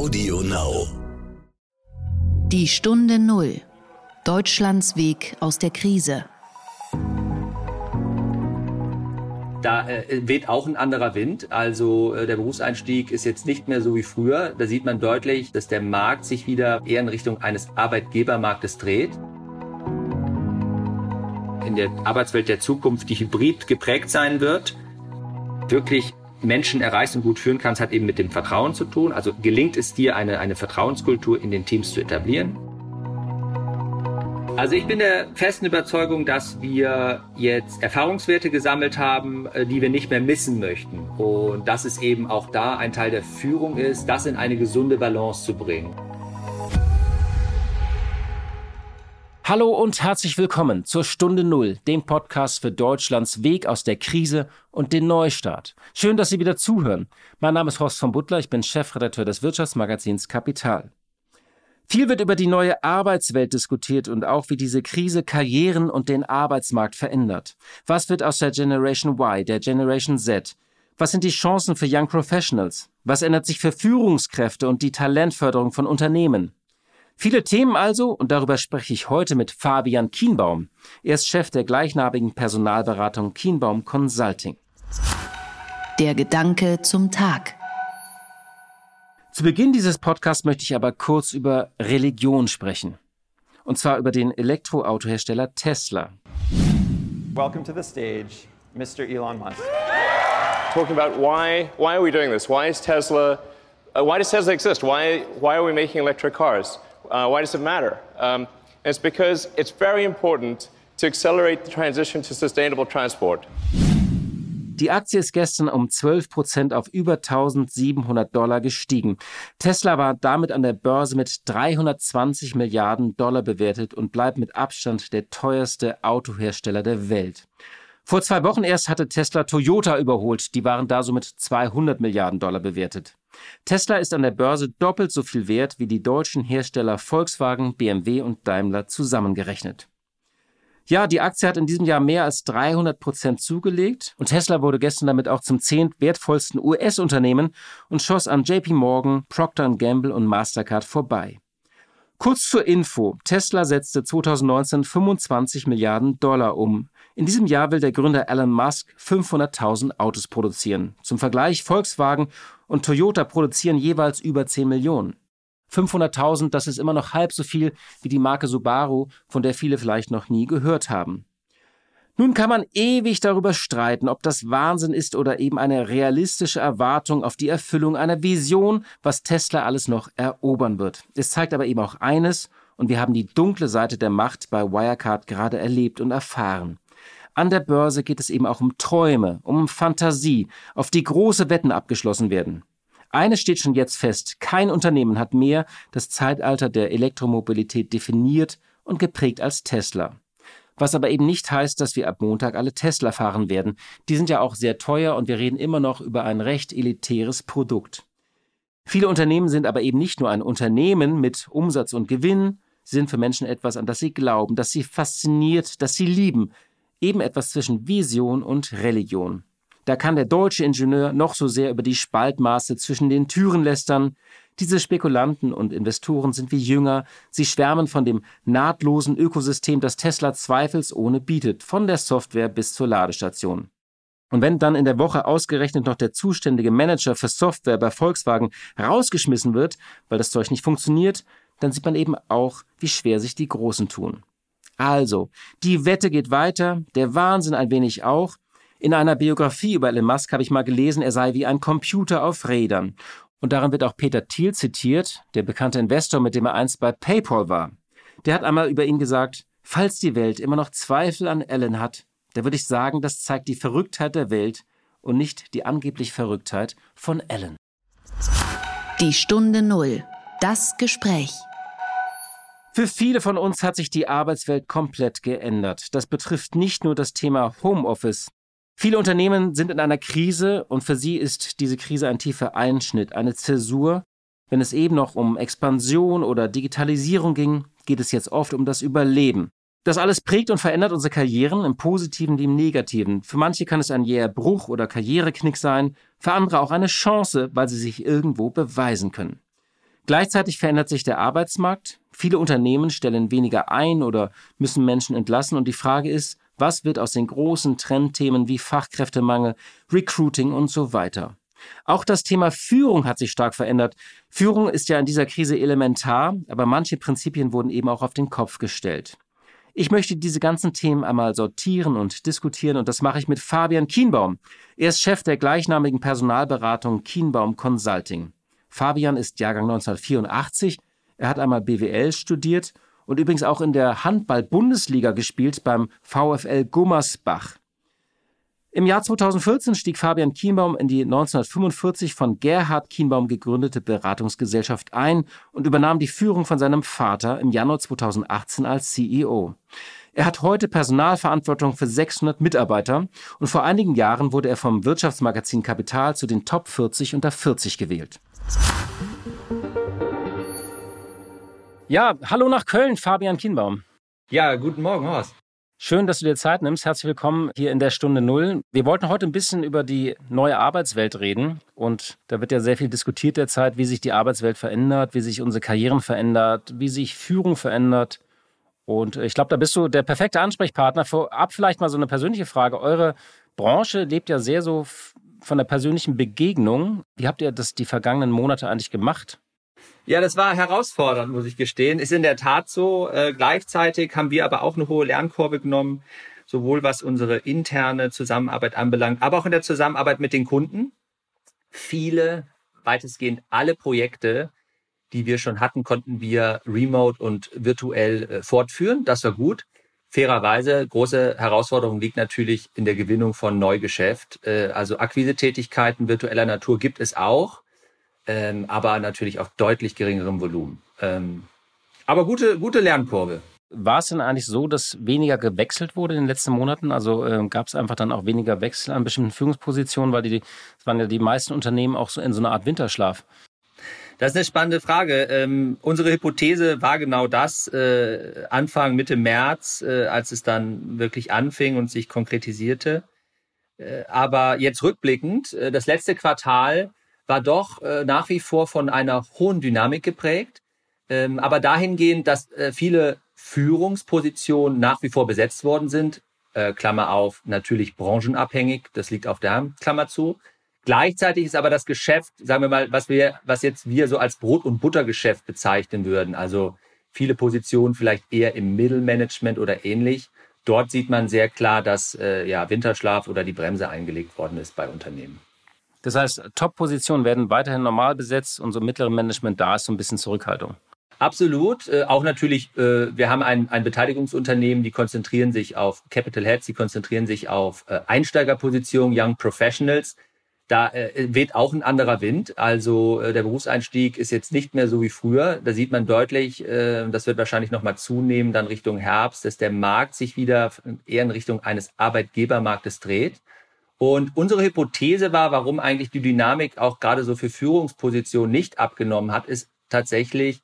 Audio Now. Die Stunde Null. Deutschlands Weg aus der Krise. Da äh, weht auch ein anderer Wind. Also äh, der Berufseinstieg ist jetzt nicht mehr so wie früher. Da sieht man deutlich, dass der Markt sich wieder eher in Richtung eines Arbeitgebermarktes dreht. In der Arbeitswelt der Zukunft, die hybrid geprägt sein wird, wirklich Menschen erreichst und gut führen kannst, hat eben mit dem Vertrauen zu tun. Also gelingt es dir, eine, eine Vertrauenskultur in den Teams zu etablieren. Also ich bin der festen Überzeugung, dass wir jetzt Erfahrungswerte gesammelt haben, äh, die wir nicht mehr missen möchten. Und dass es eben auch da ein Teil der Führung ist, das in eine gesunde Balance zu bringen. Hallo und herzlich willkommen zur Stunde Null, dem Podcast für Deutschlands Weg aus der Krise und den Neustart. Schön, dass Sie wieder zuhören. Mein Name ist Horst von Butler, ich bin Chefredakteur des Wirtschaftsmagazins Kapital. Viel wird über die neue Arbeitswelt diskutiert und auch wie diese Krise Karrieren und den Arbeitsmarkt verändert. Was wird aus der Generation Y, der Generation Z? Was sind die Chancen für Young Professionals? Was ändert sich für Führungskräfte und die Talentförderung von Unternehmen? Viele Themen also, und darüber spreche ich heute mit Fabian Kienbaum. Er ist Chef der gleichnamigen Personalberatung Kienbaum Consulting. Der Gedanke zum Tag. Zu Beginn dieses Podcasts möchte ich aber kurz über Religion sprechen. Und zwar über den Elektroautohersteller Tesla. Welcome to the stage, Mr. Elon Musk. Talking about why, why are we doing this? Why is Tesla, uh, why does Tesla exist? Why, why are we making electric cars? Uh, why does it matter? Um, it's because it's very important to accelerate the transition to sustainable transport. Die Aktie ist gestern um 12 Prozent auf über 1700 Dollar gestiegen. Tesla war damit an der Börse mit 320 Milliarden Dollar bewertet und bleibt mit Abstand der teuerste Autohersteller der Welt. Vor zwei Wochen erst hatte Tesla Toyota überholt. Die waren da so mit 200 Milliarden Dollar bewertet. Tesla ist an der Börse doppelt so viel wert wie die deutschen Hersteller Volkswagen, BMW und Daimler zusammengerechnet. Ja, die Aktie hat in diesem Jahr mehr als 300 Prozent zugelegt und Tesla wurde gestern damit auch zum zehnt wertvollsten US-Unternehmen und schoss an JP Morgan, Procter Gamble und Mastercard vorbei. Kurz zur Info. Tesla setzte 2019 25 Milliarden Dollar um. In diesem Jahr will der Gründer Elon Musk 500.000 Autos produzieren. Zum Vergleich, Volkswagen und Toyota produzieren jeweils über 10 Millionen. 500.000, das ist immer noch halb so viel wie die Marke Subaru, von der viele vielleicht noch nie gehört haben. Nun kann man ewig darüber streiten, ob das Wahnsinn ist oder eben eine realistische Erwartung auf die Erfüllung einer Vision, was Tesla alles noch erobern wird. Es zeigt aber eben auch eines, und wir haben die dunkle Seite der Macht bei Wirecard gerade erlebt und erfahren. An der Börse geht es eben auch um Träume, um Fantasie, auf die große Wetten abgeschlossen werden. Eines steht schon jetzt fest, kein Unternehmen hat mehr das Zeitalter der Elektromobilität definiert und geprägt als Tesla. Was aber eben nicht heißt, dass wir ab Montag alle Tesla fahren werden. Die sind ja auch sehr teuer und wir reden immer noch über ein recht elitäres Produkt. Viele Unternehmen sind aber eben nicht nur ein Unternehmen mit Umsatz und Gewinn, sie sind für Menschen etwas, an das sie glauben, das sie fasziniert, das sie lieben, eben etwas zwischen Vision und Religion. Da kann der deutsche Ingenieur noch so sehr über die Spaltmaße zwischen den Türen lästern. Diese Spekulanten und Investoren sind wie Jünger. Sie schwärmen von dem nahtlosen Ökosystem, das Tesla zweifelsohne bietet, von der Software bis zur Ladestation. Und wenn dann in der Woche ausgerechnet noch der zuständige Manager für Software bei Volkswagen rausgeschmissen wird, weil das Zeug nicht funktioniert, dann sieht man eben auch, wie schwer sich die Großen tun. Also, die Wette geht weiter, der Wahnsinn ein wenig auch. In einer Biografie über Elon Musk habe ich mal gelesen, er sei wie ein Computer auf Rädern. Und darin wird auch Peter Thiel zitiert, der bekannte Investor, mit dem er einst bei PayPal war. Der hat einmal über ihn gesagt, falls die Welt immer noch Zweifel an Elon hat, da würde ich sagen, das zeigt die Verrücktheit der Welt und nicht die angeblich Verrücktheit von Elon. Die Stunde Null. Das Gespräch. Für viele von uns hat sich die Arbeitswelt komplett geändert. Das betrifft nicht nur das Thema Homeoffice. Viele Unternehmen sind in einer Krise und für sie ist diese Krise ein tiefer Einschnitt, eine Zäsur. Wenn es eben noch um Expansion oder Digitalisierung ging, geht es jetzt oft um das Überleben. Das alles prägt und verändert unsere Karrieren im Positiven wie im Negativen. Für manche kann es ein jäher Bruch oder Karriereknick sein, für andere auch eine Chance, weil sie sich irgendwo beweisen können. Gleichzeitig verändert sich der Arbeitsmarkt. Viele Unternehmen stellen weniger ein oder müssen Menschen entlassen. Und die Frage ist, was wird aus den großen Trendthemen wie Fachkräftemangel, Recruiting und so weiter? Auch das Thema Führung hat sich stark verändert. Führung ist ja in dieser Krise elementar, aber manche Prinzipien wurden eben auch auf den Kopf gestellt. Ich möchte diese ganzen Themen einmal sortieren und diskutieren und das mache ich mit Fabian Kienbaum. Er ist Chef der gleichnamigen Personalberatung Kienbaum Consulting. Fabian ist Jahrgang 1984. Er hat einmal BWL studiert und übrigens auch in der Handball-Bundesliga gespielt beim VfL Gummersbach. Im Jahr 2014 stieg Fabian Kienbaum in die 1945 von Gerhard Kienbaum gegründete Beratungsgesellschaft ein und übernahm die Führung von seinem Vater im Januar 2018 als CEO. Er hat heute Personalverantwortung für 600 Mitarbeiter und vor einigen Jahren wurde er vom Wirtschaftsmagazin Kapital zu den Top 40 unter 40 gewählt. Ja, hallo nach Köln, Fabian Kienbaum. Ja, guten Morgen, Horst. Schön, dass du dir Zeit nimmst. Herzlich willkommen hier in der Stunde Null. Wir wollten heute ein bisschen über die neue Arbeitswelt reden. Und da wird ja sehr viel diskutiert derzeit, wie sich die Arbeitswelt verändert, wie sich unsere Karrieren verändert, wie sich Führung verändert. Und ich glaube, da bist du der perfekte Ansprechpartner. Vorab vielleicht mal so eine persönliche Frage. Eure Branche lebt ja sehr so von der persönlichen Begegnung. Wie habt ihr das die vergangenen Monate eigentlich gemacht? Ja, das war herausfordernd, muss ich gestehen. Ist in der Tat so. Äh, gleichzeitig haben wir aber auch eine hohe Lernkurve genommen, sowohl was unsere interne Zusammenarbeit anbelangt, aber auch in der Zusammenarbeit mit den Kunden. Viele, weitestgehend alle Projekte, die wir schon hatten, konnten wir remote und virtuell äh, fortführen. Das war gut. Fairerweise, große Herausforderung liegt natürlich in der Gewinnung von Neugeschäft. Äh, also Akquisetätigkeiten virtueller Natur gibt es auch ähm, aber natürlich auf deutlich geringerem Volumen. Ähm, aber gute, gute Lernkurve. War es denn eigentlich so, dass weniger gewechselt wurde in den letzten Monaten? Also äh, gab es einfach dann auch weniger Wechsel an bestimmten Führungspositionen, weil die, das waren ja die meisten Unternehmen auch so in so einer Art Winterschlaf. Das ist eine spannende Frage. Ähm, unsere Hypothese war genau das, äh, Anfang, Mitte März, äh, als es dann wirklich anfing und sich konkretisierte. Äh, aber jetzt rückblickend, äh, das letzte Quartal war doch äh, nach wie vor von einer hohen Dynamik geprägt, ähm, aber dahingehend, dass äh, viele Führungspositionen nach wie vor besetzt worden sind, Klammer auf, natürlich branchenabhängig, das liegt auf der Hand, Klammer zu. Gleichzeitig ist aber das Geschäft, sagen wir mal, was wir, was jetzt wir so als Brot- und Buttergeschäft bezeichnen würden, also viele Positionen vielleicht eher im Mittelmanagement oder ähnlich. Dort sieht man sehr klar, dass äh, ja, Winterschlaf oder die Bremse eingelegt worden ist bei Unternehmen. Das heißt, Top-Positionen werden weiterhin normal besetzt und so mittlere Management, da ist so ein bisschen Zurückhaltung. Absolut. Äh, auch natürlich, äh, wir haben ein, ein Beteiligungsunternehmen, die konzentrieren sich auf Capital Heads, die konzentrieren sich auf äh, Einsteigerpositionen, Young Professionals. Da äh, weht auch ein anderer Wind. Also äh, der Berufseinstieg ist jetzt nicht mehr so wie früher. Da sieht man deutlich, äh, das wird wahrscheinlich nochmal zunehmen, dann Richtung Herbst, dass der Markt sich wieder eher in Richtung eines Arbeitgebermarktes dreht. Und unsere Hypothese war, warum eigentlich die Dynamik auch gerade so für Führungspositionen nicht abgenommen hat, ist tatsächlich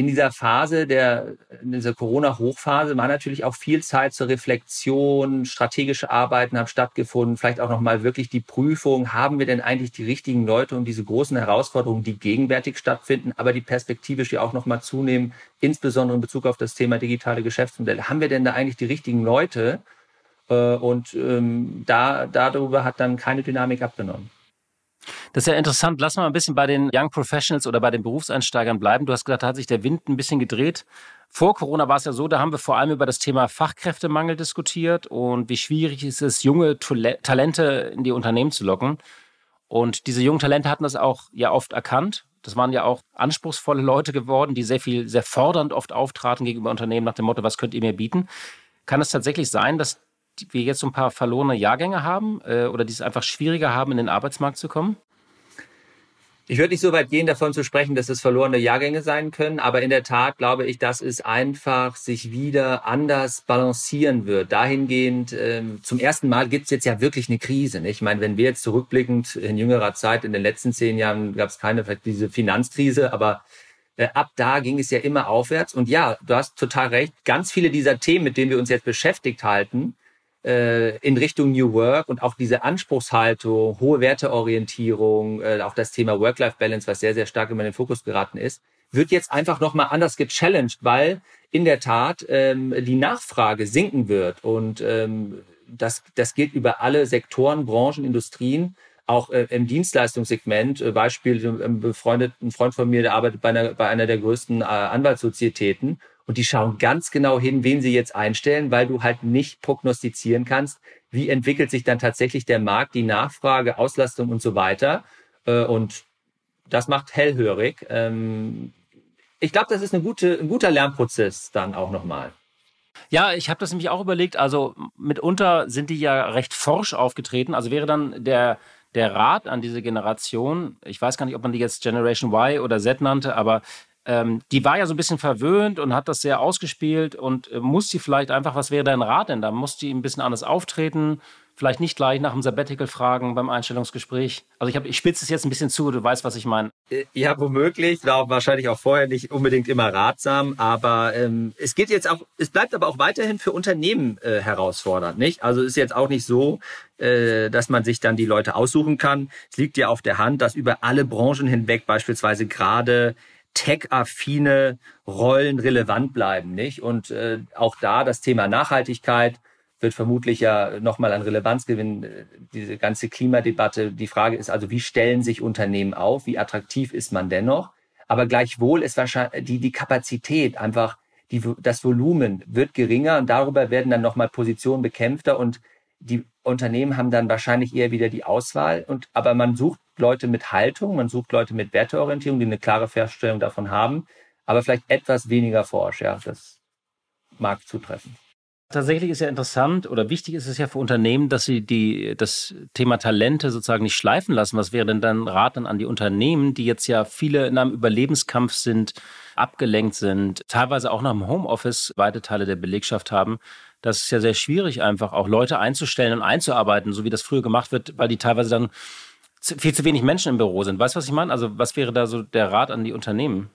in dieser Phase der, in dieser Corona-Hochphase war natürlich auch viel Zeit zur Reflexion, strategische Arbeiten haben stattgefunden, vielleicht auch nochmal wirklich die Prüfung, haben wir denn eigentlich die richtigen Leute um diese großen Herausforderungen, die gegenwärtig stattfinden, aber die perspektivisch ja auch nochmal zunehmen, insbesondere in Bezug auf das Thema digitale Geschäftsmodelle. Haben wir denn da eigentlich die richtigen Leute? Äh, und ähm, da, darüber hat dann keine Dynamik abgenommen. Das ist ja interessant. Lass mal ein bisschen bei den Young Professionals oder bei den Berufseinsteigern bleiben. Du hast gesagt, da hat sich der Wind ein bisschen gedreht. Vor Corona war es ja so, da haben wir vor allem über das Thema Fachkräftemangel diskutiert und wie schwierig ist es, junge Talente in die Unternehmen zu locken. Und diese jungen Talente hatten das auch ja oft erkannt. Das waren ja auch anspruchsvolle Leute geworden, die sehr viel, sehr fordernd oft auftraten gegenüber Unternehmen nach dem Motto, was könnt ihr mir bieten? Kann es tatsächlich sein, dass wir jetzt so ein paar verlorene Jahrgänge haben äh, oder die es einfach schwieriger haben, in den Arbeitsmarkt zu kommen? Ich würde nicht so weit gehen, davon zu sprechen, dass es verlorene Jahrgänge sein können, aber in der Tat glaube ich, dass es einfach sich wieder anders balancieren wird. Dahingehend, ähm, zum ersten Mal gibt es jetzt ja wirklich eine Krise. Nicht? Ich meine, wenn wir jetzt zurückblickend in jüngerer Zeit, in den letzten zehn Jahren gab es keine diese Finanzkrise, aber äh, ab da ging es ja immer aufwärts. Und ja, du hast total recht, ganz viele dieser Themen, mit denen wir uns jetzt beschäftigt halten, äh, in Richtung New Work und auch diese Anspruchshaltung, hohe Werteorientierung, äh, auch das Thema Work-Life-Balance, was sehr, sehr stark immer in den Fokus geraten ist, wird jetzt einfach nochmal anders gechallenged, weil in der Tat ähm, die Nachfrage sinken wird. Und ähm, das, das gilt über alle Sektoren, Branchen, Industrien auch äh, im Dienstleistungssegment, äh, Beispiel, ein befreundet, ein Freund von mir, der arbeitet bei einer, bei einer der größten äh, Anwaltssozietäten und die schauen ganz genau hin, wen sie jetzt einstellen, weil du halt nicht prognostizieren kannst, wie entwickelt sich dann tatsächlich der Markt, die Nachfrage, Auslastung und so weiter. Äh, und das macht hellhörig. Ähm, ich glaube, das ist eine gute, ein guter Lernprozess dann auch nochmal. Ja, ich habe das nämlich auch überlegt. Also mitunter sind die ja recht forsch aufgetreten. Also wäre dann der der Rat an diese Generation, ich weiß gar nicht, ob man die jetzt Generation Y oder Z nannte, aber ähm, die war ja so ein bisschen verwöhnt und hat das sehr ausgespielt und äh, muss sie vielleicht einfach, was wäre dein Rat denn da? Muss die ein bisschen anders auftreten? vielleicht nicht gleich nach dem Sabbatical fragen beim Einstellungsgespräch? Also ich, ich spitze es jetzt ein bisschen zu, du weißt, was ich meine. Äh, ja, womöglich, war wahrscheinlich auch vorher nicht unbedingt immer ratsam, aber ähm, es geht jetzt auch, es bleibt aber auch weiterhin für Unternehmen äh, herausfordernd, nicht? Also ist jetzt auch nicht so, äh, dass man sich dann die Leute aussuchen kann. Es liegt ja auf der Hand, dass über alle Branchen hinweg beispielsweise gerade tech-affine Rollen relevant bleiben, nicht? Und äh, auch da das Thema Nachhaltigkeit wird vermutlich ja nochmal an Relevanz gewinnen, diese ganze Klimadebatte. Die Frage ist also, wie stellen sich Unternehmen auf? Wie attraktiv ist man dennoch? Aber gleichwohl ist wahrscheinlich die, die Kapazität einfach, die, das Volumen wird geringer und darüber werden dann nochmal Positionen bekämpfter und die Unternehmen haben dann wahrscheinlich eher wieder die Auswahl und, aber man sucht Leute mit Haltung, man sucht Leute mit Werteorientierung, die eine klare Feststellung davon haben, aber vielleicht etwas weniger forsch, ja, das mag zutreffen. Tatsächlich ist ja interessant oder wichtig ist es ja für Unternehmen, dass sie die, das Thema Talente sozusagen nicht schleifen lassen. Was wäre denn dann Rat an die Unternehmen, die jetzt ja viele in einem Überlebenskampf sind, abgelenkt sind, teilweise auch nach dem Homeoffice weite Teile der Belegschaft haben? Das ist ja sehr schwierig, einfach auch Leute einzustellen und einzuarbeiten, so wie das früher gemacht wird, weil die teilweise dann viel zu wenig Menschen im Büro sind. Weißt du, was ich meine? Also, was wäre da so der Rat an die Unternehmen?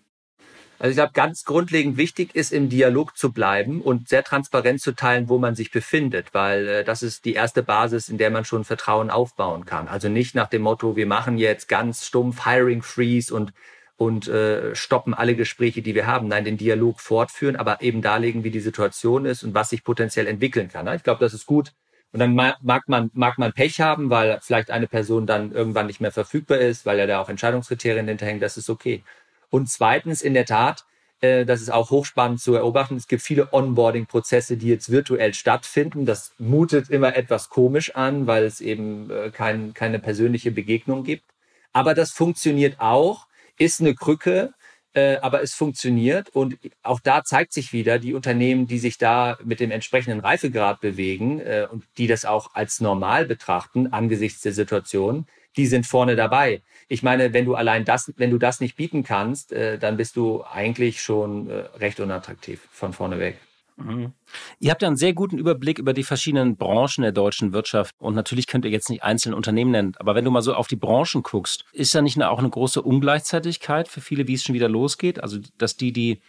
Also ich glaube, ganz grundlegend wichtig ist, im Dialog zu bleiben und sehr transparent zu teilen, wo man sich befindet, weil äh, das ist die erste Basis, in der man schon Vertrauen aufbauen kann. Also nicht nach dem Motto, wir machen jetzt ganz stumpf Hiring Freeze und und äh, stoppen alle Gespräche, die wir haben. Nein, den Dialog fortführen, aber eben darlegen, wie die Situation ist und was sich potenziell entwickeln kann. Ich glaube, das ist gut. Und dann mag man, mag man Pech haben, weil vielleicht eine Person dann irgendwann nicht mehr verfügbar ist, weil ja da auch Entscheidungskriterien hinterhängen. Das ist okay. Und zweitens, in der Tat, äh, das ist auch hochspannend zu beobachten, es gibt viele Onboarding-Prozesse, die jetzt virtuell stattfinden. Das mutet immer etwas komisch an, weil es eben äh, kein, keine persönliche Begegnung gibt. Aber das funktioniert auch, ist eine Krücke, äh, aber es funktioniert. Und auch da zeigt sich wieder, die Unternehmen, die sich da mit dem entsprechenden Reifegrad bewegen äh, und die das auch als normal betrachten angesichts der Situation, die sind vorne dabei. Ich meine, wenn du allein das, wenn du das nicht bieten kannst, äh, dann bist du eigentlich schon äh, recht unattraktiv von vorne weg. Mhm. Ihr habt ja einen sehr guten Überblick über die verschiedenen Branchen der deutschen Wirtschaft und natürlich könnt ihr jetzt nicht einzelne Unternehmen nennen, aber wenn du mal so auf die Branchen guckst, ist da nicht auch eine große Ungleichzeitigkeit für viele, wie es schon wieder losgeht? Also, dass die, die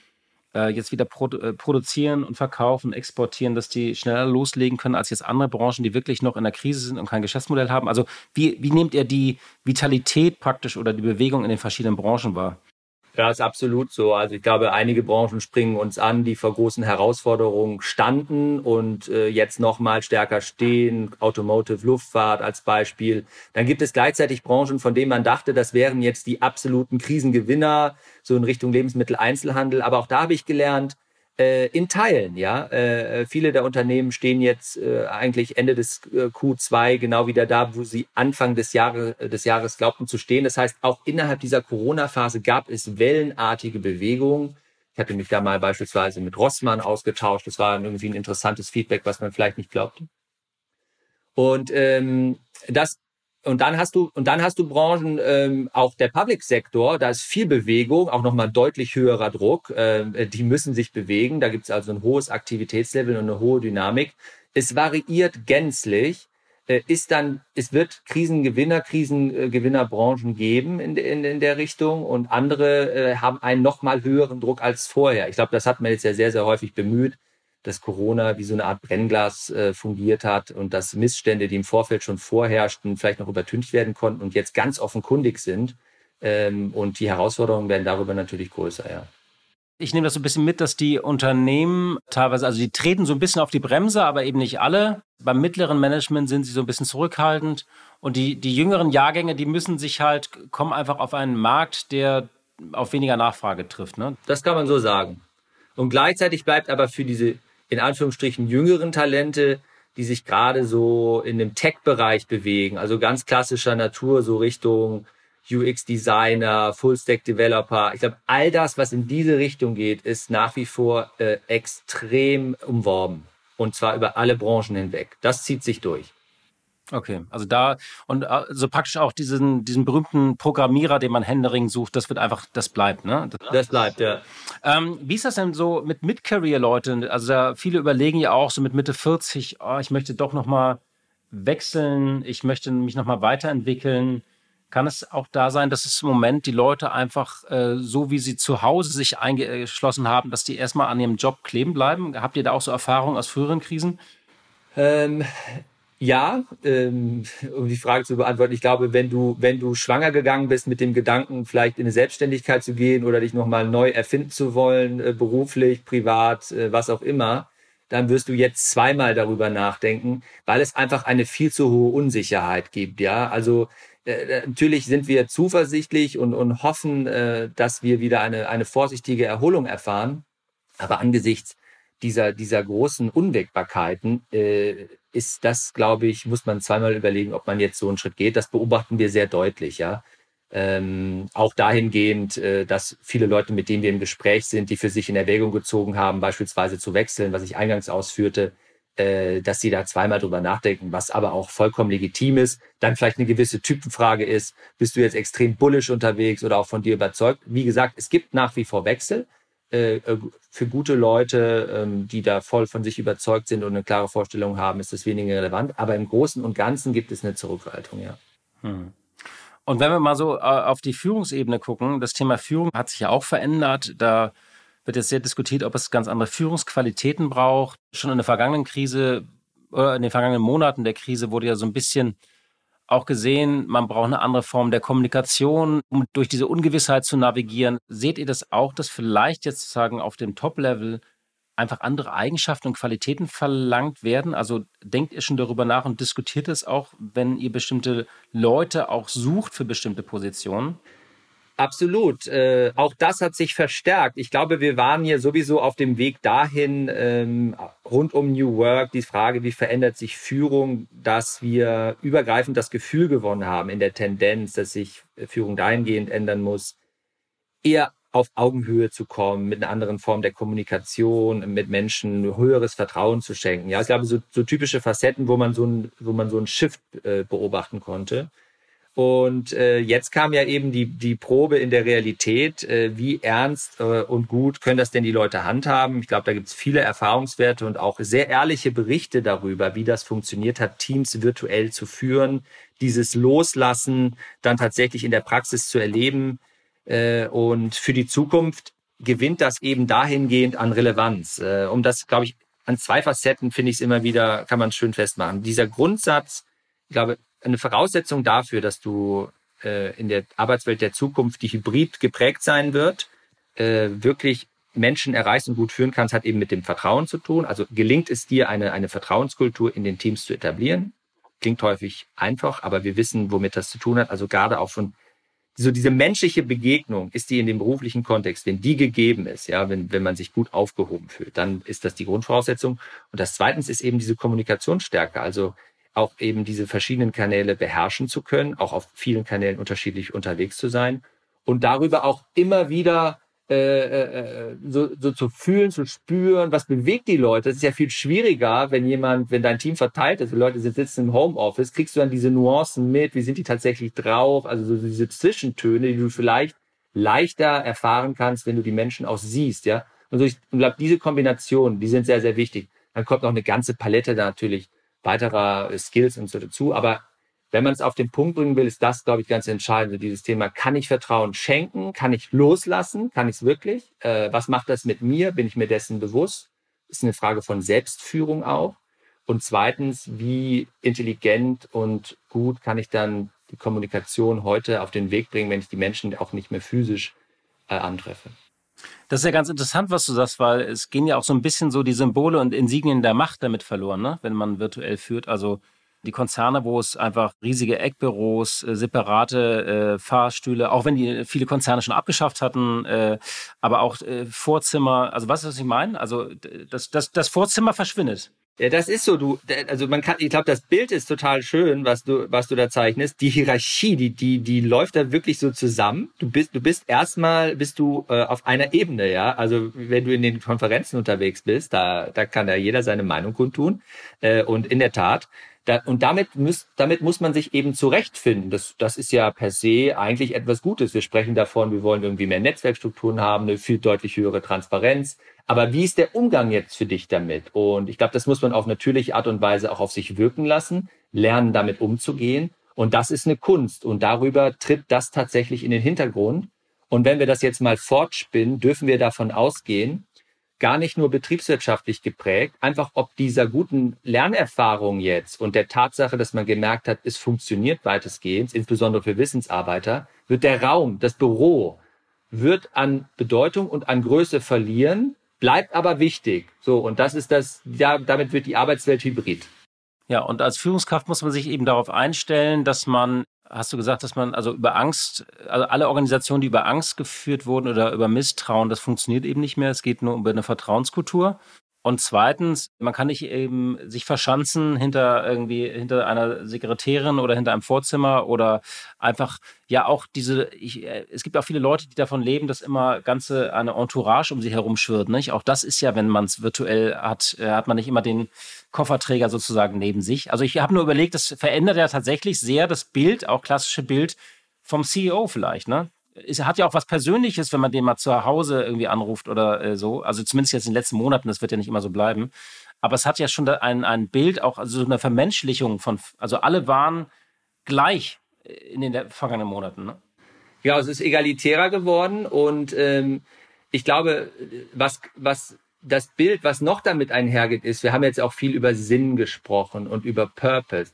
äh, jetzt wieder produ äh, produzieren und verkaufen, exportieren, dass die schneller loslegen können als jetzt andere Branchen, die wirklich noch in der Krise sind und kein Geschäftsmodell haben? Also wie, wie nehmt ihr die Vitalität praktisch oder die Bewegung in den verschiedenen Branchen wahr? Ja, ist absolut so. Also ich glaube, einige Branchen springen uns an, die vor großen Herausforderungen standen und äh, jetzt noch mal stärker stehen. Automotive, Luftfahrt als Beispiel. Dann gibt es gleichzeitig Branchen, von denen man dachte, das wären jetzt die absoluten Krisengewinner, so in Richtung Lebensmitteleinzelhandel. Aber auch da habe ich gelernt, äh, in Teilen, ja. Äh, viele der Unternehmen stehen jetzt äh, eigentlich Ende des äh, Q2 genau wieder da, wo sie Anfang des, Jahre, des Jahres glaubten zu stehen. Das heißt, auch innerhalb dieser Corona-Phase gab es wellenartige Bewegungen. Ich hatte mich da mal beispielsweise mit Rossmann ausgetauscht. Das war irgendwie ein interessantes Feedback, was man vielleicht nicht glaubte. Und ähm, das und dann hast du und dann hast du Branchen ähm, auch der Public Sektor, da ist viel Bewegung, auch nochmal deutlich höherer Druck. Äh, die müssen sich bewegen. Da gibt es also ein hohes Aktivitätslevel und eine hohe Dynamik. Es variiert gänzlich. Äh, ist dann, es wird Krisengewinner, Krisengewinnerbranchen geben in, in, in der Richtung und andere äh, haben einen nochmal höheren Druck als vorher. Ich glaube, das hat man jetzt ja sehr, sehr häufig bemüht dass Corona wie so eine Art Brennglas äh, fungiert hat und dass Missstände, die im Vorfeld schon vorherrschten, vielleicht noch übertüncht werden konnten und jetzt ganz offenkundig sind, Ähm, und die Herausforderungen werden darüber natürlich größer, ja. Ich nehme das so ein bisschen mit, dass die Unternehmen teilweise, also die treten so ein bisschen auf die Bremse, aber eben nicht alle. Beim mittleren Management sind sie so ein bisschen zurückhaltend. Und die, die jüngeren Jahrgänge, die müssen sich halt, kommen einfach auf einen Markt, der auf weniger Nachfrage trifft. Ne? Das kann man so sagen. Und gleichzeitig bleibt aber für diese, in Anführungsstrichen, jüngeren Talente, die sich gerade so in dem Tech-Bereich bewegen, also ganz klassischer Natur, so Richtung UX-Designer, Full-Stack-Developer. Ich glaube, all das, was in diese Richtung geht, ist nach wie vor äh, extrem umworben. Und zwar über alle Branchen hinweg. Das zieht sich durch. Okay, also da und äh, so praktisch auch diesen, diesen berühmten Programmierer, den man Händering sucht, das wird einfach, das bleibt, ne? Das, das bleibt, ja. Ähm, wie ist das denn so mit Mid-Career-Leuten? Also da, viele überlegen ja auch so mit Mitte 40, oh, ich möchte doch nochmal wechseln, ich möchte mich nochmal weiterentwickeln. Kann es auch da sein, dass es im Moment die Leute einfach äh, so, wie sie zu Hause sich eingeschlossen haben, dass die erstmal an ihrem Job kleben bleiben? Habt ihr da auch so Erfahrungen aus früheren Krisen? Ähm, ja, ähm, um die Frage zu beantworten, ich glaube, wenn du, wenn du schwanger gegangen bist mit dem Gedanken, vielleicht in eine Selbstständigkeit zu gehen oder dich nochmal neu erfinden zu wollen, äh, beruflich, privat, äh, was auch immer, dann wirst du jetzt zweimal darüber nachdenken, weil es einfach eine viel zu hohe Unsicherheit gibt. Ja, also äh, äh, natürlich sind wir zuversichtlich und, und hoffen, äh, dass wir wieder eine, eine vorsichtige Erholung erfahren. Aber angesichts dieser, dieser großen Unwägbarkeiten äh, ist das, glaube ich, muss man zweimal überlegen, ob man jetzt so einen Schritt geht. Das beobachten wir sehr deutlich, ja. Ähm, auch dahingehend, äh, dass viele Leute, mit denen wir im Gespräch sind, die für sich in Erwägung gezogen haben, beispielsweise zu wechseln, was ich eingangs ausführte, äh, dass sie da zweimal drüber nachdenken, was aber auch vollkommen legitim ist. Dann vielleicht eine gewisse Typenfrage ist, bist du jetzt extrem bullisch unterwegs oder auch von dir überzeugt? Wie gesagt, es gibt nach wie vor Wechsel äh, äh, für gute Leute, ähm, die da voll von sich überzeugt sind und eine klare Vorstellung haben, ist das weniger relevant. Aber im Großen und Ganzen gibt es eine Zurückhaltung, ja. Hm. Und wenn wir mal so auf die Führungsebene gucken, das Thema Führung hat sich ja auch verändert. Da wird jetzt sehr diskutiert, ob es ganz andere Führungsqualitäten braucht. Schon in der vergangenen Krise oder in den vergangenen Monaten der Krise wurde ja so ein bisschen auch gesehen, man braucht eine andere Form der Kommunikation, um durch diese Ungewissheit zu navigieren. Seht ihr das auch, dass vielleicht jetzt sozusagen auf dem Top-Level einfach andere Eigenschaften und Qualitäten verlangt werden? Also denkt ihr schon darüber nach und diskutiert es auch, wenn ihr bestimmte Leute auch sucht für bestimmte Positionen? Absolut. Äh, auch das hat sich verstärkt. Ich glaube, wir waren hier sowieso auf dem Weg dahin, ähm, rund um New Work, die Frage, wie verändert sich Führung, dass wir übergreifend das Gefühl gewonnen haben in der Tendenz, dass sich Führung dahingehend ändern muss, eher auf Augenhöhe zu kommen, mit einer anderen Form der Kommunikation, mit Menschen höheres Vertrauen zu schenken. Ja, ich glaube, so, so typische Facetten, wo man so ein, wo man so ein Shift äh, beobachten konnte. Und äh, jetzt kam ja eben die, die Probe in der Realität, äh, wie ernst äh, und gut können das denn die Leute handhaben. Ich glaube, da gibt es viele Erfahrungswerte und auch sehr ehrliche Berichte darüber, wie das funktioniert hat, Teams virtuell zu führen, dieses Loslassen dann tatsächlich in der Praxis zu erleben. Äh, und für die Zukunft gewinnt das eben dahingehend an Relevanz. Äh, um das, glaube ich, an zwei Facetten finde ich es immer wieder, kann man schön festmachen. Dieser Grundsatz, ich glaube, eine Voraussetzung dafür, dass du äh, in der Arbeitswelt der Zukunft, die hybrid geprägt sein wird, äh, wirklich Menschen erreichst und gut führen kannst, hat eben mit dem Vertrauen zu tun. Also gelingt es dir, eine, eine Vertrauenskultur in den Teams zu etablieren. Klingt häufig einfach, aber wir wissen, womit das zu tun hat. Also gerade auch schon so diese menschliche Begegnung, ist die in dem beruflichen Kontext, wenn die gegeben ist, ja, wenn, wenn man sich gut aufgehoben fühlt, dann ist das die Grundvoraussetzung. Und das zweitens ist eben diese Kommunikationsstärke. Also auch eben diese verschiedenen Kanäle beherrschen zu können, auch auf vielen Kanälen unterschiedlich unterwegs zu sein und darüber auch immer wieder äh, äh, so, so zu fühlen, zu spüren, was bewegt die Leute. Das ist ja viel schwieriger, wenn jemand, wenn dein Team verteilt ist, die Leute sitzen im Homeoffice, kriegst du dann diese Nuancen mit, wie sind die tatsächlich drauf, also so diese Zwischentöne, die du vielleicht leichter erfahren kannst, wenn du die Menschen auch siehst, ja. Und so ich glaube, diese Kombinationen, die sind sehr, sehr wichtig. Dann kommt noch eine ganze Palette da natürlich weiterer Skills und so dazu. Aber wenn man es auf den Punkt bringen will, ist das, glaube ich, ganz entscheidend. Dieses Thema, kann ich Vertrauen schenken? Kann ich loslassen? Kann ich es wirklich? Äh, was macht das mit mir? Bin ich mir dessen bewusst? Ist eine Frage von Selbstführung auch. Und zweitens, wie intelligent und gut kann ich dann die Kommunikation heute auf den Weg bringen, wenn ich die Menschen auch nicht mehr physisch äh, antreffe. Das ist ja ganz interessant, was du sagst, weil es gehen ja auch so ein bisschen so die Symbole und Insignien der Macht damit verloren, ne? wenn man virtuell führt. Also die Konzerne, wo es einfach riesige Eckbüros, äh, separate äh, Fahrstühle, auch wenn die viele Konzerne schon abgeschafft hatten, äh, aber auch äh, Vorzimmer, also was, was ich meine? Also das, das, das Vorzimmer verschwindet. Ja, das ist so, du, also man kann, ich glaube, das Bild ist total schön, was du, was du da zeichnest. Die Hierarchie, die, die, die läuft da wirklich so zusammen. Du bist, du bist erstmal, bist du äh, auf einer Ebene, ja. Also wenn du in den Konferenzen unterwegs bist, da, da kann ja jeder seine Meinung kundtun. Äh, und in der Tat, da, und damit, muss, damit muss man sich eben zurechtfinden. Das, das ist ja per se eigentlich etwas Gutes. Wir sprechen davon, wir wollen irgendwie mehr Netzwerkstrukturen haben, eine viel deutlich höhere Transparenz. Aber wie ist der Umgang jetzt für dich damit? Und ich glaube, das muss man auf natürliche Art und Weise auch auf sich wirken lassen, lernen, damit umzugehen. Und das ist eine Kunst. Und darüber tritt das tatsächlich in den Hintergrund. Und wenn wir das jetzt mal fortspinnen, dürfen wir davon ausgehen, gar nicht nur betriebswirtschaftlich geprägt, einfach ob dieser guten Lernerfahrung jetzt und der Tatsache, dass man gemerkt hat, es funktioniert weitestgehend, insbesondere für Wissensarbeiter, wird der Raum, das Büro, wird an Bedeutung und an Größe verlieren, bleibt aber wichtig. So, und das ist das, ja, damit wird die Arbeitswelt hybrid. Ja, und als Führungskraft muss man sich eben darauf einstellen, dass man hast du gesagt, dass man also über Angst, also alle Organisationen, die über Angst geführt wurden oder über Misstrauen, das funktioniert eben nicht mehr. Es geht nur über eine Vertrauenskultur. Und zweitens, man kann nicht eben sich verschanzen hinter irgendwie, hinter einer Sekretärin oder hinter einem Vorzimmer oder einfach, ja, auch diese, ich, äh, es gibt auch viele Leute, die davon leben, dass immer ganze eine Entourage um sie herum schwirrt, nicht? Auch das ist ja, wenn man es virtuell hat, äh, hat man nicht immer den Kofferträger sozusagen neben sich. Also ich habe nur überlegt, das verändert ja tatsächlich sehr das Bild, auch klassische Bild vom CEO vielleicht, ne? Es hat ja auch was Persönliches, wenn man den mal zu Hause irgendwie anruft oder äh, so. Also zumindest jetzt in den letzten Monaten, das wird ja nicht immer so bleiben. Aber es hat ja schon ein, ein Bild, auch also eine Vermenschlichung von, also alle waren gleich in den vergangenen Monaten. Ne? Ja, es ist egalitärer geworden und ähm, ich glaube, was, was das Bild, was noch damit einhergeht, ist, wir haben jetzt auch viel über Sinn gesprochen und über Purpose.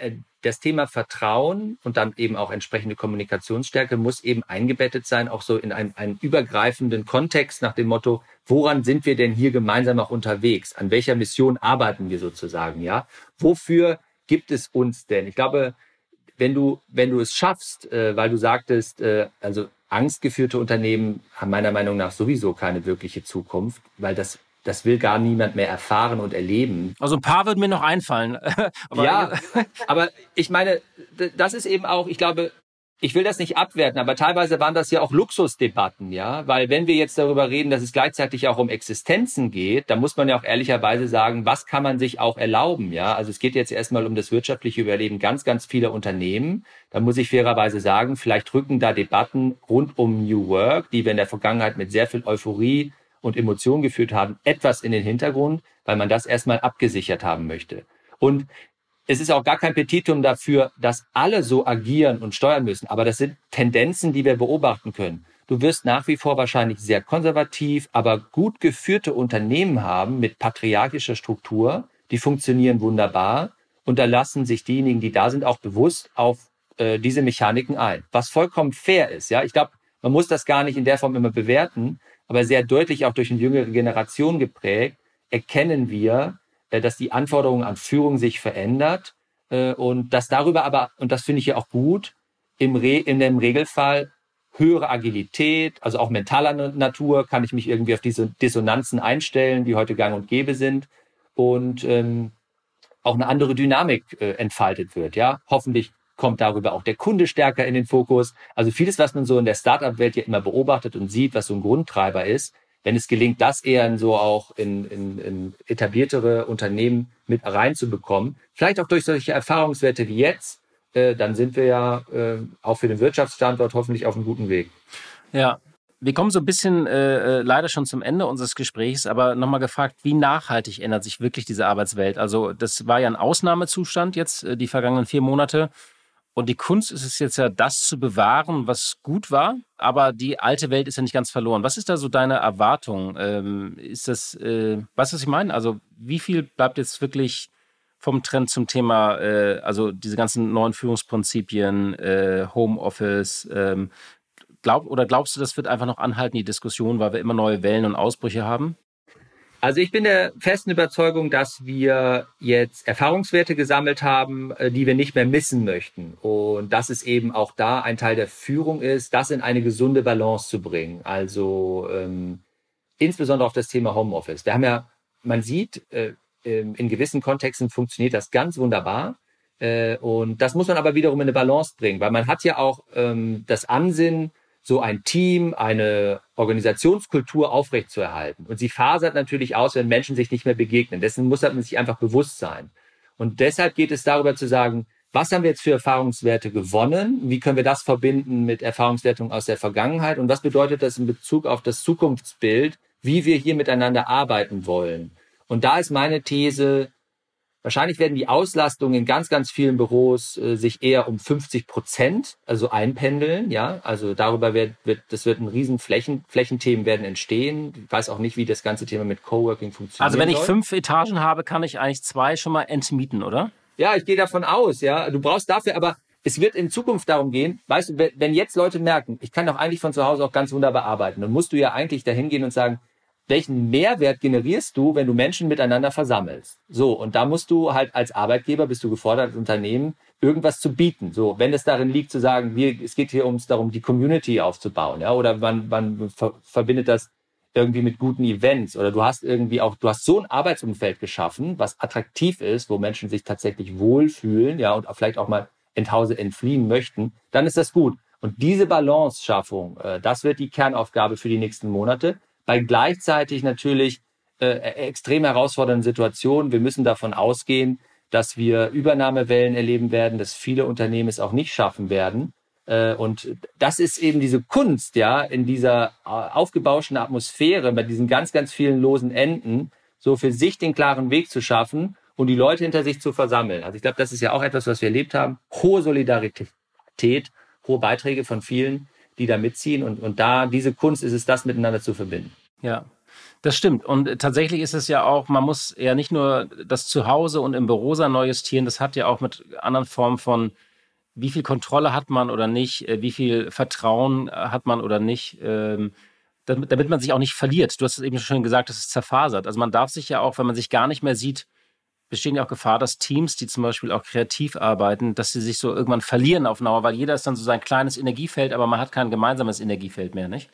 Äh, das Thema Vertrauen und dann eben auch entsprechende Kommunikationsstärke muss eben eingebettet sein, auch so in einen, einen übergreifenden Kontext nach dem Motto, woran sind wir denn hier gemeinsam auch unterwegs? An welcher Mission arbeiten wir sozusagen, ja? Wofür gibt es uns denn? Ich glaube, wenn du, wenn du es schaffst, äh, weil du sagtest, äh, also angstgeführte Unternehmen haben meiner Meinung nach sowieso keine wirkliche Zukunft, weil das das will gar niemand mehr erfahren und erleben. Also ein paar würden mir noch einfallen. aber ja, aber ich meine, das ist eben auch, ich glaube, ich will das nicht abwerten, aber teilweise waren das ja auch Luxusdebatten, ja, weil wenn wir jetzt darüber reden, dass es gleichzeitig auch um Existenzen geht, dann muss man ja auch ehrlicherweise sagen, was kann man sich auch erlauben, ja? Also es geht jetzt erstmal um das wirtschaftliche Überleben ganz, ganz vieler Unternehmen. Da muss ich fairerweise sagen, vielleicht rücken da Debatten rund um New Work, die wir in der Vergangenheit mit sehr viel Euphorie und Emotionen geführt haben, etwas in den Hintergrund, weil man das erstmal abgesichert haben möchte. Und es ist auch gar kein Petitum dafür, dass alle so agieren und steuern müssen. Aber das sind Tendenzen, die wir beobachten können. Du wirst nach wie vor wahrscheinlich sehr konservativ, aber gut geführte Unternehmen haben mit patriarchischer Struktur. Die funktionieren wunderbar. Und da lassen sich diejenigen, die da sind, auch bewusst auf äh, diese Mechaniken ein. Was vollkommen fair ist. Ja, ich glaube, man muss das gar nicht in der Form immer bewerten aber sehr deutlich auch durch eine jüngere Generation geprägt, erkennen wir, äh, dass die Anforderungen an Führung sich verändert äh, und dass darüber aber, und das finde ich ja auch gut, im Re in dem Regelfall höhere Agilität, also auch mentaler Natur, kann ich mich irgendwie auf diese Dissonanzen einstellen, die heute gang und gäbe sind und ähm, auch eine andere Dynamik äh, entfaltet wird. Ja, hoffentlich kommt darüber auch der Kunde stärker in den Fokus. Also vieles, was man so in der Startup-Welt ja immer beobachtet und sieht, was so ein Grundtreiber ist, wenn es gelingt, das eher so auch in, in, in etabliertere Unternehmen mit reinzubekommen, vielleicht auch durch solche Erfahrungswerte wie jetzt, äh, dann sind wir ja äh, auch für den Wirtschaftsstandort hoffentlich auf einem guten Weg. Ja, wir kommen so ein bisschen äh, äh leider schon zum Ende unseres Gesprächs, aber nochmal gefragt, wie nachhaltig ändert sich wirklich diese Arbeitswelt? Also das war ja ein Ausnahmezustand jetzt, äh, die vergangenen vier Monate. Und die Kunst ist es jetzt ja, das zu bewahren, was gut war, aber die alte Welt ist ja nicht ganz verloren. Was ist da so deine Erwartung? Ähm, ist das, äh, du, was ich meine? Also, wie viel bleibt jetzt wirklich vom Trend zum Thema, äh, also diese ganzen neuen Führungsprinzipien, äh, Homeoffice, ähm, glaub, oder glaubst du, das wird einfach noch anhalten, die Diskussion, weil wir immer neue Wellen und Ausbrüche haben? Also ich bin der festen Überzeugung, dass wir jetzt Erfahrungswerte gesammelt haben, äh, die wir nicht mehr missen möchten. Und dass es eben auch da ein Teil der Führung ist, das in eine gesunde Balance zu bringen. Also ähm, insbesondere auf das Thema Homeoffice. Wir haben ja, man sieht, äh, ähm, in gewissen Kontexten funktioniert das ganz wunderbar. Äh, und das muss man aber wiederum in eine Balance bringen, weil man hat ja auch ähm, das Ansinnen, so ein Team, eine Organisationskultur aufrechtzuerhalten. Und sie fasert natürlich aus, wenn Menschen sich nicht mehr begegnen. Dessen muss man sich einfach bewusst sein. Und deshalb geht es darüber zu sagen, was haben wir jetzt für Erfahrungswerte gewonnen? Wie können wir das verbinden mit Erfahrungswertung aus der Vergangenheit? Und was bedeutet das in Bezug auf das Zukunftsbild, wie wir hier miteinander arbeiten wollen? Und da ist meine These, Wahrscheinlich werden die Auslastungen in ganz, ganz vielen Büros äh, sich eher um 50 Prozent, also einpendeln, ja. Also darüber wird, wird das wird ein riesen Flächen, Flächenthemen werden entstehen. Ich weiß auch nicht, wie das ganze Thema mit Coworking funktioniert. Also wenn ich soll. fünf Etagen habe, kann ich eigentlich zwei schon mal entmieten, oder? Ja, ich gehe davon aus, ja. Du brauchst dafür aber, es wird in Zukunft darum gehen, weißt du, wenn jetzt Leute merken, ich kann doch eigentlich von zu Hause auch ganz wunderbar arbeiten, dann musst du ja eigentlich dahin gehen und sagen, welchen Mehrwert generierst du, wenn du Menschen miteinander versammelst? So, und da musst du halt als Arbeitgeber, bist du gefordert, als Unternehmen, irgendwas zu bieten. So, wenn es darin liegt, zu sagen, wir, es geht hier ums darum, die Community aufzubauen, ja, oder man, man ver verbindet das irgendwie mit guten Events oder du hast irgendwie auch, du hast so ein Arbeitsumfeld geschaffen, was attraktiv ist, wo Menschen sich tatsächlich wohlfühlen, ja, und vielleicht auch mal in Hause entfliehen möchten, dann ist das gut. Und diese Balance-Schaffung, äh, das wird die Kernaufgabe für die nächsten Monate bei gleichzeitig natürlich äh, extrem herausfordernden Situationen. Wir müssen davon ausgehen, dass wir Übernahmewellen erleben werden, dass viele Unternehmen es auch nicht schaffen werden. Äh, und das ist eben diese Kunst, ja, in dieser äh, aufgebauschten Atmosphäre, bei diesen ganz, ganz vielen losen Enden, so für sich den klaren Weg zu schaffen und die Leute hinter sich zu versammeln. Also ich glaube, das ist ja auch etwas, was wir erlebt haben. Hohe Solidarität, hohe Beiträge von vielen, die da mitziehen. Und, und da, diese Kunst ist es, das miteinander zu verbinden. Ja, das stimmt. Und tatsächlich ist es ja auch, man muss ja nicht nur das Zuhause und im Büro sein neu justieren, das hat ja auch mit anderen Formen von, wie viel Kontrolle hat man oder nicht, äh, wie viel Vertrauen äh, hat man oder nicht, ähm, damit, damit man sich auch nicht verliert. Du hast es eben schon gesagt, das ist zerfasert. Also man darf sich ja auch, wenn man sich gar nicht mehr sieht, bestehen ja auch Gefahr, dass Teams, die zum Beispiel auch kreativ arbeiten, dass sie sich so irgendwann verlieren auf Dauer, weil jeder ist dann so sein kleines Energiefeld, aber man hat kein gemeinsames Energiefeld mehr, nicht?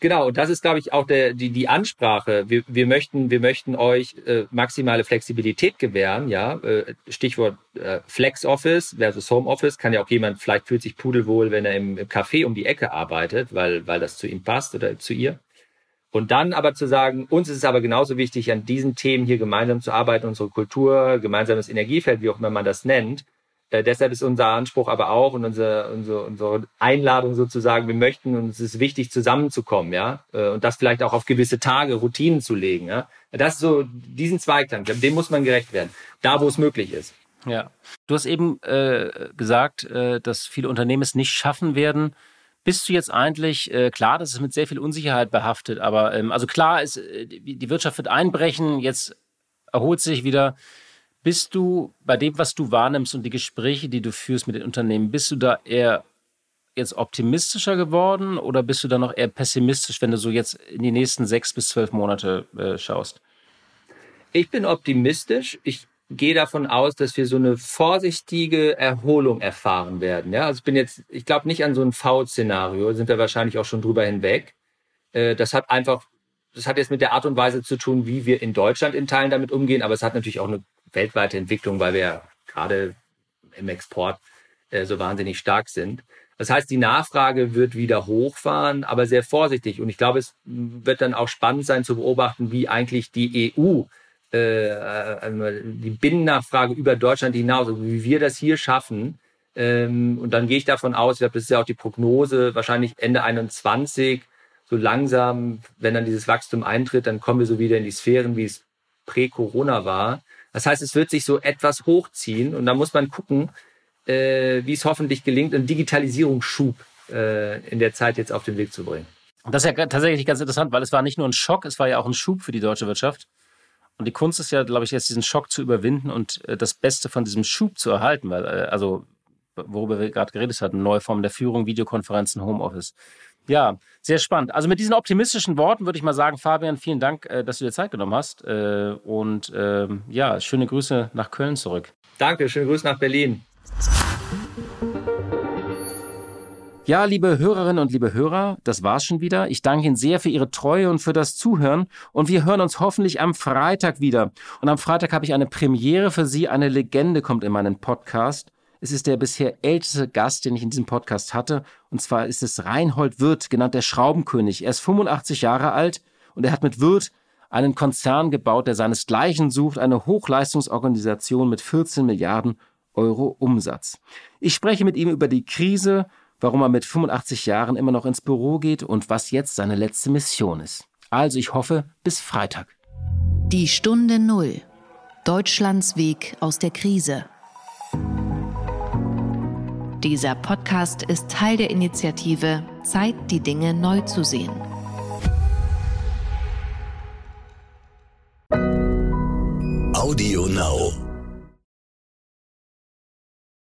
Genau, und das ist, glaube ich, auch der, die, die Ansprache. Wir, wir, möchten, wir möchten euch äh, maximale Flexibilität gewähren, ja. Äh, Stichwort äh, Flex Office versus Home Office. Kann ja auch jemand, vielleicht fühlt sich pudelwohl, wenn er im, im Café um die Ecke arbeitet, weil, weil das zu ihm passt oder zu ihr. Und dann aber zu sagen, uns ist es aber genauso wichtig, an diesen Themen hier gemeinsam zu arbeiten, unsere Kultur, gemeinsames Energiefeld, wie auch immer man das nennt, äh, deshalb ist unser Anspruch aber auch und unsere, unsere, unsere Einladung sozusagen, wir möchten und es ist wichtig, zusammenzukommen, ja, äh, und das vielleicht auch auf gewisse Tage, Routinen zu legen, ja. Das ist so, diesen Zweiklang, dem muss man gerecht werden, da wo es möglich ist. Ja. Du hast eben äh, gesagt, äh, dass viele Unternehmen es nicht schaffen werden. Bist du jetzt eigentlich, äh, klar, das ist mit sehr viel Unsicherheit behaftet, aber ähm, also klar ist, äh, die Wirtschaft wird einbrechen, jetzt erholt sich wieder. Bist du bei dem, was du wahrnimmst und die Gespräche, die du führst mit den Unternehmen, bist du da eher jetzt optimistischer geworden oder bist du da noch eher pessimistisch, wenn du so jetzt in die nächsten sechs bis zwölf Monate äh, schaust? Ich bin optimistisch. Ich gehe davon aus, dass wir so eine vorsichtige Erholung erfahren werden. Ja, also ich bin jetzt, ich glaube nicht an so ein V-Szenario, sind wir wahrscheinlich auch schon drüber hinweg. Äh, das hat einfach, das hat jetzt mit der Art und Weise zu tun, wie wir in Deutschland in Teilen damit umgehen, aber es hat natürlich auch eine weltweite Entwicklung, weil wir ja gerade im Export äh, so wahnsinnig stark sind. Das heißt, die Nachfrage wird wieder hochfahren, aber sehr vorsichtig. Und ich glaube, es wird dann auch spannend sein zu beobachten, wie eigentlich die EU äh, die Binnennachfrage über Deutschland hinaus, also wie wir das hier schaffen. Ähm, und dann gehe ich davon aus, ich glaube, das ist ja auch die Prognose, wahrscheinlich Ende 21, so langsam, wenn dann dieses Wachstum eintritt, dann kommen wir so wieder in die Sphären, wie es prä-Corona war. Das heißt, es wird sich so etwas hochziehen und da muss man gucken, äh, wie es hoffentlich gelingt, einen Digitalisierungsschub äh, in der Zeit jetzt auf den Weg zu bringen. Das ist ja tatsächlich ganz interessant, weil es war nicht nur ein Schock, es war ja auch ein Schub für die deutsche Wirtschaft. Und die Kunst ist ja, glaube ich, jetzt diesen Schock zu überwinden und äh, das Beste von diesem Schub zu erhalten, weil, äh, also, worüber wir gerade geredet hatten, neue Formen der Führung, Videokonferenzen, Homeoffice. Ja, sehr spannend. Also mit diesen optimistischen Worten würde ich mal sagen, Fabian, vielen Dank, äh, dass du dir Zeit genommen hast. Äh, und ähm, ja, schöne Grüße nach Köln zurück. Danke, schöne Grüße nach Berlin. Ja, liebe Hörerinnen und liebe Hörer, das war's schon wieder. Ich danke Ihnen sehr für Ihre Treue und für das Zuhören. Und wir hören uns hoffentlich am Freitag wieder. Und am Freitag habe ich eine Premiere für Sie. Eine Legende kommt in meinen Podcast. Es ist der bisher älteste Gast, den ich in diesem Podcast hatte. Und zwar ist es Reinhold Wirth, genannt der Schraubenkönig. Er ist 85 Jahre alt und er hat mit Wirth einen Konzern gebaut, der seinesgleichen sucht, eine Hochleistungsorganisation mit 14 Milliarden Euro Umsatz. Ich spreche mit ihm über die Krise, warum er mit 85 Jahren immer noch ins Büro geht und was jetzt seine letzte Mission ist. Also ich hoffe, bis Freitag. Die Stunde Null. Deutschlands Weg aus der Krise. Dieser Podcast ist Teil der Initiative Zeit, die Dinge neu zu sehen. Audio Now.